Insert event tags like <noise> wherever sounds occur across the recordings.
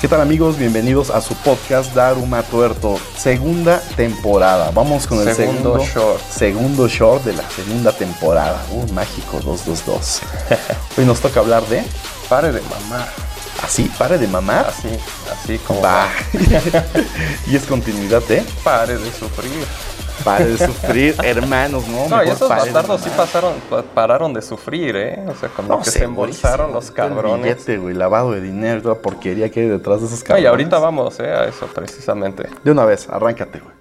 ¿Qué tal amigos? Bienvenidos a su podcast Daruma Tuerto, segunda temporada. Vamos con el Segundo segundo, short. segundo short de la segunda temporada. Uh, mágico 222. <laughs> Hoy nos toca hablar de Pare de mamar. así, pare de mamar. Así, así como Va. <laughs> y es continuidad de pare de sufrir. Pare de sufrir, hermanos, ¿no? No, y esos bastardos sí pasaron, pa- pararon de sufrir, ¿eh? O sea, No que sé, se embolsaron güey, los el cabrones. billete, güey, lavado de dinero, toda porquería que hay detrás de esos No, cabrones. y ahorita vamos, ¿eh? A eso precisamente. De una vez, arráncate, güey.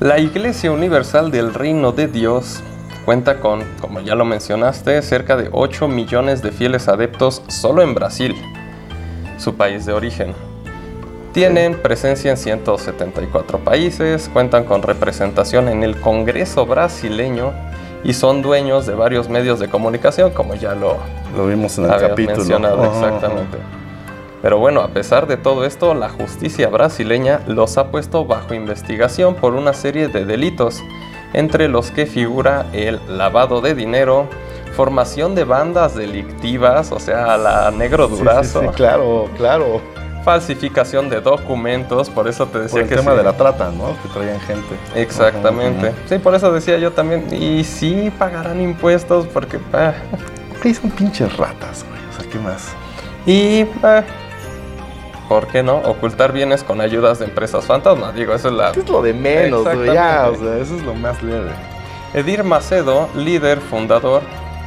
La Iglesia Universal del Reino de Dios cuenta con, como ya lo mencionaste, cerca de 8 millones de fieles adeptos solo en Brasil, su país de origen. Tienen presencia en 174 países, cuentan con representación en el Congreso brasileño y son dueños de varios medios de comunicación, como ya lo Lo vimos en el capítulo. mencionado Ajá, exactamente. Pero bueno, a pesar de todo esto, la justicia brasileña los ha puesto bajo investigación por una serie de delitos, entre los que figura el lavado de dinero, formación de bandas delictivas, o sea, la negro. Sí, durazo, sí, sí, claro, claro. falsificación de documentos, por eso te decía Por el que tema sí. de la trata, ¿no? Que traían gente. Exactamente. Sí, por eso decía yo también, y sí pagarán impuestos porque... ah. Güey, son pinches ratas, güey. O sea, ¿qué más? Y, eh, ¿por qué no? Ocultar bienes con ayudas de empresas fantasma. Digo, eso es la... Es lo de menos, güey. Ya, o sea, eso es lo más leve. Edir Macedo, líder, fundador,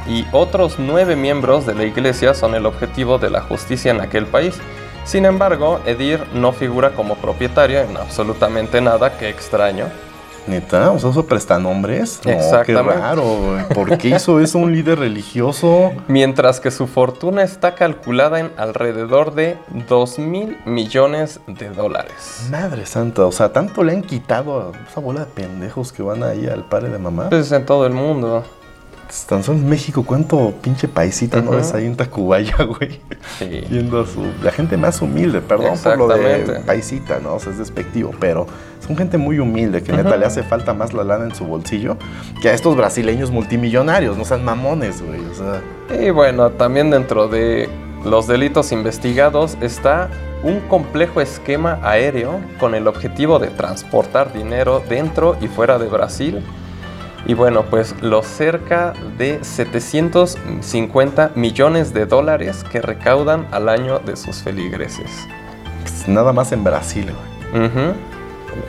y otros nueve miembros de la iglesia son el objetivo de la justicia en aquel país. Sin embargo, Edir no figura como propietario en absolutamente nada, que extraño. Neta, o sea, eso prestanombres. No, qué Exactamente. raro, güey. ¿Por qué hizo eso un líder religioso? <laughs> Mientras que su fortuna está calculada en alrededor de 2 mil millones de dólares. Madre santa, o sea, tanto le han quitado a esa bola de pendejos que van ahí al padre de mamá. Pues en todo el mundo. Tan solo en México, ¿cuánto pinche paisita no Ujú. ves ahí en Tacubaya, <laughs> güey? Sí. Yendo a su... La gente más humilde, perdón por lo de paisita, ¿no? O sea, es despectivo, pero son gente muy humilde que neta Ujú. le hace falta más la lana en su bolsillo que a estos brasileños multimillonarios, no sean mamones, güey. O sea, Y bueno, también dentro de los delitos investigados está un complejo esquema aéreo con el objetivo de transportar dinero dentro y fuera de Brasil. Y bueno, pues los cerca de 750 millones de dólares que recaudan al año de sus feligreses. pues, nada más en Brasil,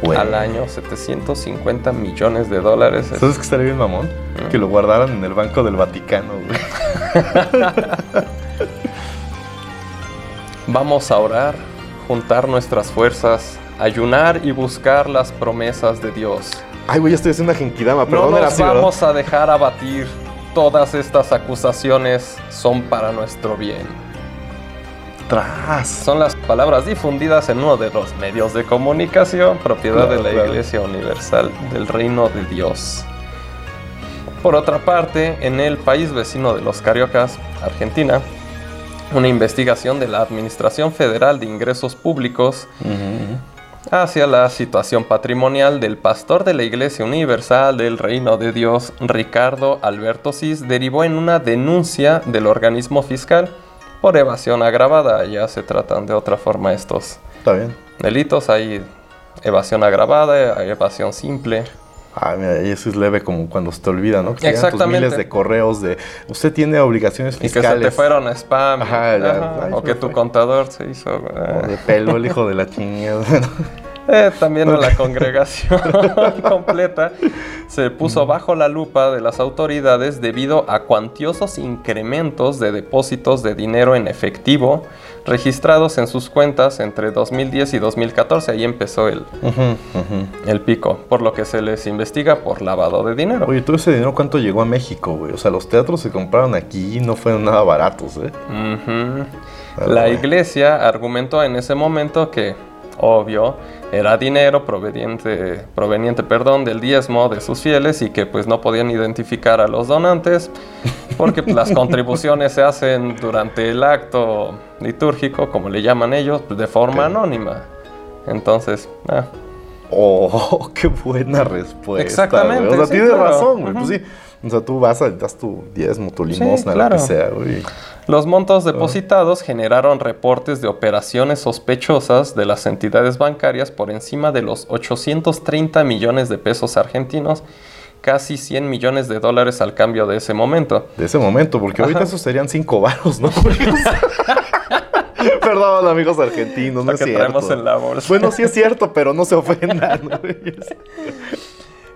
güey. Al año 750 millones de dólares. es- ¿Sabes qué estaría bien, mamón? Mm. Que lo guardaran en el Banco del Vaticano, güey. <laughs> Vamos a orar, juntar nuestras fuerzas, ayunar y buscar las promesas de Dios. Ay, güey, estoy haciendo una genkidama, pero no era nos así, ¿verdad? vamos a dejar abatir. Todas estas acusaciones son para nuestro bien. Tras. Son las palabras difundidas en uno de los medios de comunicación, propiedad Claro, de la claro. Iglesia Universal del Reino de Dios. Por otra parte, en el país vecino de los cariocas, Argentina, una investigación de la Administración Federal de Ingresos Públicos hacia la situación patrimonial del pastor de la Iglesia Universal del Reino de Dios, Ricardo Alberto Cis, derivó en una denuncia del organismo fiscal por evasión agravada. Ya se tratan de otra forma estos Está bien. delitos. Hay evasión agravada, hay evasión simple. Ah, mira, y eso es leve como cuando se te olvida, ¿no? Que te llegan tus Exactamente. miles de correos de usted tiene obligaciones Y que fiscales. se te fueron spam. Ajá, ya. Ajá, Ay, o que tu fue. contador se hizo. eh. O de pelo, el hijo de la chingada. <laughs> Eh, también a la congregación <laughs> completa se puso bajo la lupa de las autoridades debido a cuantiosos incrementos de depósitos de dinero en efectivo registrados en sus cuentas entre 2010 y 2014. Ahí empezó el, el pico, por lo que se les investiga por lavado de dinero. Oye, todo ese dinero, ¿cuánto llegó a México, güey? O sea, los teatros se compraron aquí y no fueron nada baratos, ¿eh? Pero La iglesia argumentó en ese momento que, obvio, era dinero proveniente, proveniente perdón, del diezmo de sus fieles y que pues no podían identificar a los donantes porque <laughs> las contribuciones se hacen durante el acto litúrgico, como le llaman ellos, de forma anónima. Entonces, ah, Oh, <laughs> qué buena respuesta. Exactamente, güey. O sea, sí, tienes claro. razón, güey. Pues sí. O sea, tú vas, a- das tu diezmo, tu limosna, claro. lo que sea, güey. Los montos depositados generaron reportes de operaciones sospechosas de las entidades bancarias por encima de los 830 millones de pesos argentinos, casi 100 millones de dólares al cambio de ese momento. De ese momento, porque ahorita Ajá. esos serían cinco varos, ¿no? <laughs> Perdón, amigos argentinos, no es que cierto. traemos en la bolsa. Bueno, sí es cierto, pero no se ofendan, <laughs> güey.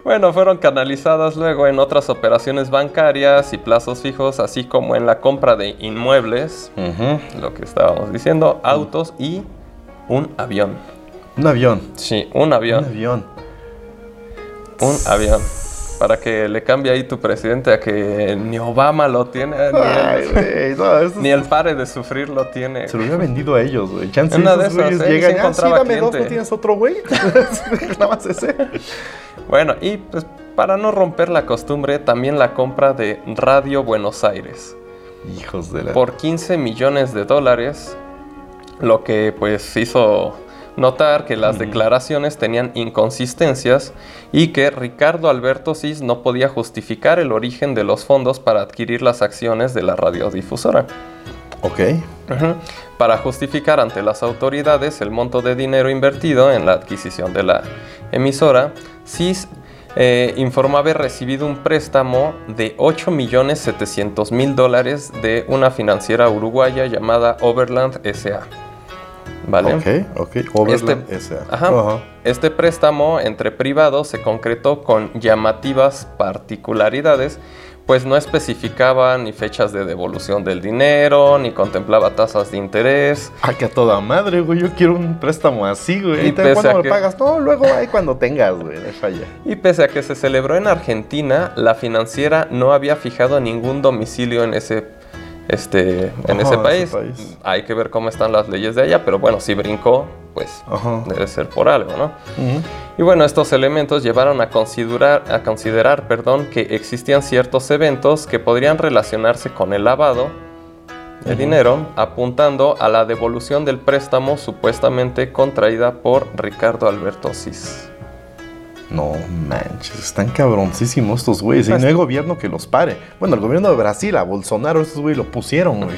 Bueno, fueron canalizadas luego en otras operaciones bancarias y plazos fijos, así como en la compra de inmuebles, lo que estábamos diciendo, autos y un avión. Un avión. Sí, un Un avión. avión. Un avión. Para que le cambie ahí tu presidente a que ni Obama lo tiene, ni Ay, el, güey. No, eso ni el pare de sufrir lo tiene. Se lo hubiera vendido a ellos, güey. Chance Una esos de esas, ¿eh? llegan y, ah, sí, dos, ¿no tienes otro güey? <laughs> Nada más ese. Bueno, y pues para no romper la costumbre, también la compra de Radio Buenos Aires. Hijos de la... por 15 millones de dólares, lo que pues hizo notar que las declaraciones tenían inconsistencias y que Ricardo Alberto Cis no podía justificar el origen de los fondos para adquirir las acciones de la radiodifusora. Ok. Para justificar ante las autoridades el monto de dinero invertido en la adquisición de la emisora, CIS eh, informó haber recibido un préstamo de 8.700.000 dólares de una financiera uruguaya llamada Overland SA. ¿Vale? Ok, ok. Overland Este- S.A. Ajá. Este préstamo entre privados se concretó con llamativas particularidades, pues no especificaba ni fechas de devolución del dinero, ni contemplaba tasas de interés. Ah, que a toda madre, güey. Yo quiero un préstamo así, güey. Y ¿Y pese cuándo me que- pagas? No, luego ahí cuando tengas, güey. Deja ya. Y pese a que se celebró en Argentina, la financiera no había fijado ningún domicilio en ese, este, en Ajá, ese ese país. país. Hay que ver cómo están las leyes de allá, pero bueno, si brincó, pues Ajá. debe ser por algo, ¿no? Y bueno, estos elementos llevaron a considerar, a considerar perdón, que existían ciertos eventos que podrían relacionarse con el lavado de dinero, apuntando a la devolución del préstamo supuestamente contraída por Ricardo Alberto Cis. No manches, están cabroncísimos estos güeyes. Y no hay gobierno que los pare. Bueno, el gobierno de Brasil, a Bolsonaro, estos güeyes lo pusieron, güey.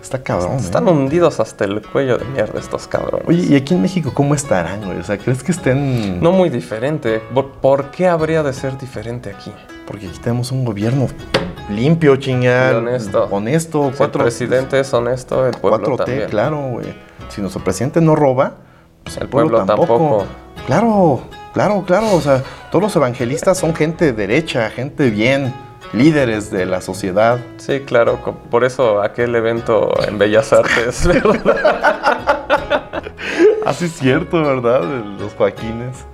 Está cabrón, Están ¿eh? hundidos hasta el cuello de mierda estos cabrones. Oye, ¿y aquí en México cómo estarán, güey? O sea, ¿crees que estén...? No muy diferente. ¿Por, qué habría de ser diferente aquí? Porque aquí tenemos un gobierno limpio, chingada. honesto. Honesto. Si el Cuatro, presidente es honesto, el pueblo 4T, también. claro, güey. Si nuestro presidente no roba, pues El pueblo tampoco. Claro, claro, claro. O sea, todos los evangelistas son gente derecha, gente bien, líderes de la sociedad. Sí, claro. Por eso aquel evento en Bellas Artes, ¿verdad? <laughs> Así es cierto, ¿verdad? Los Joaquines.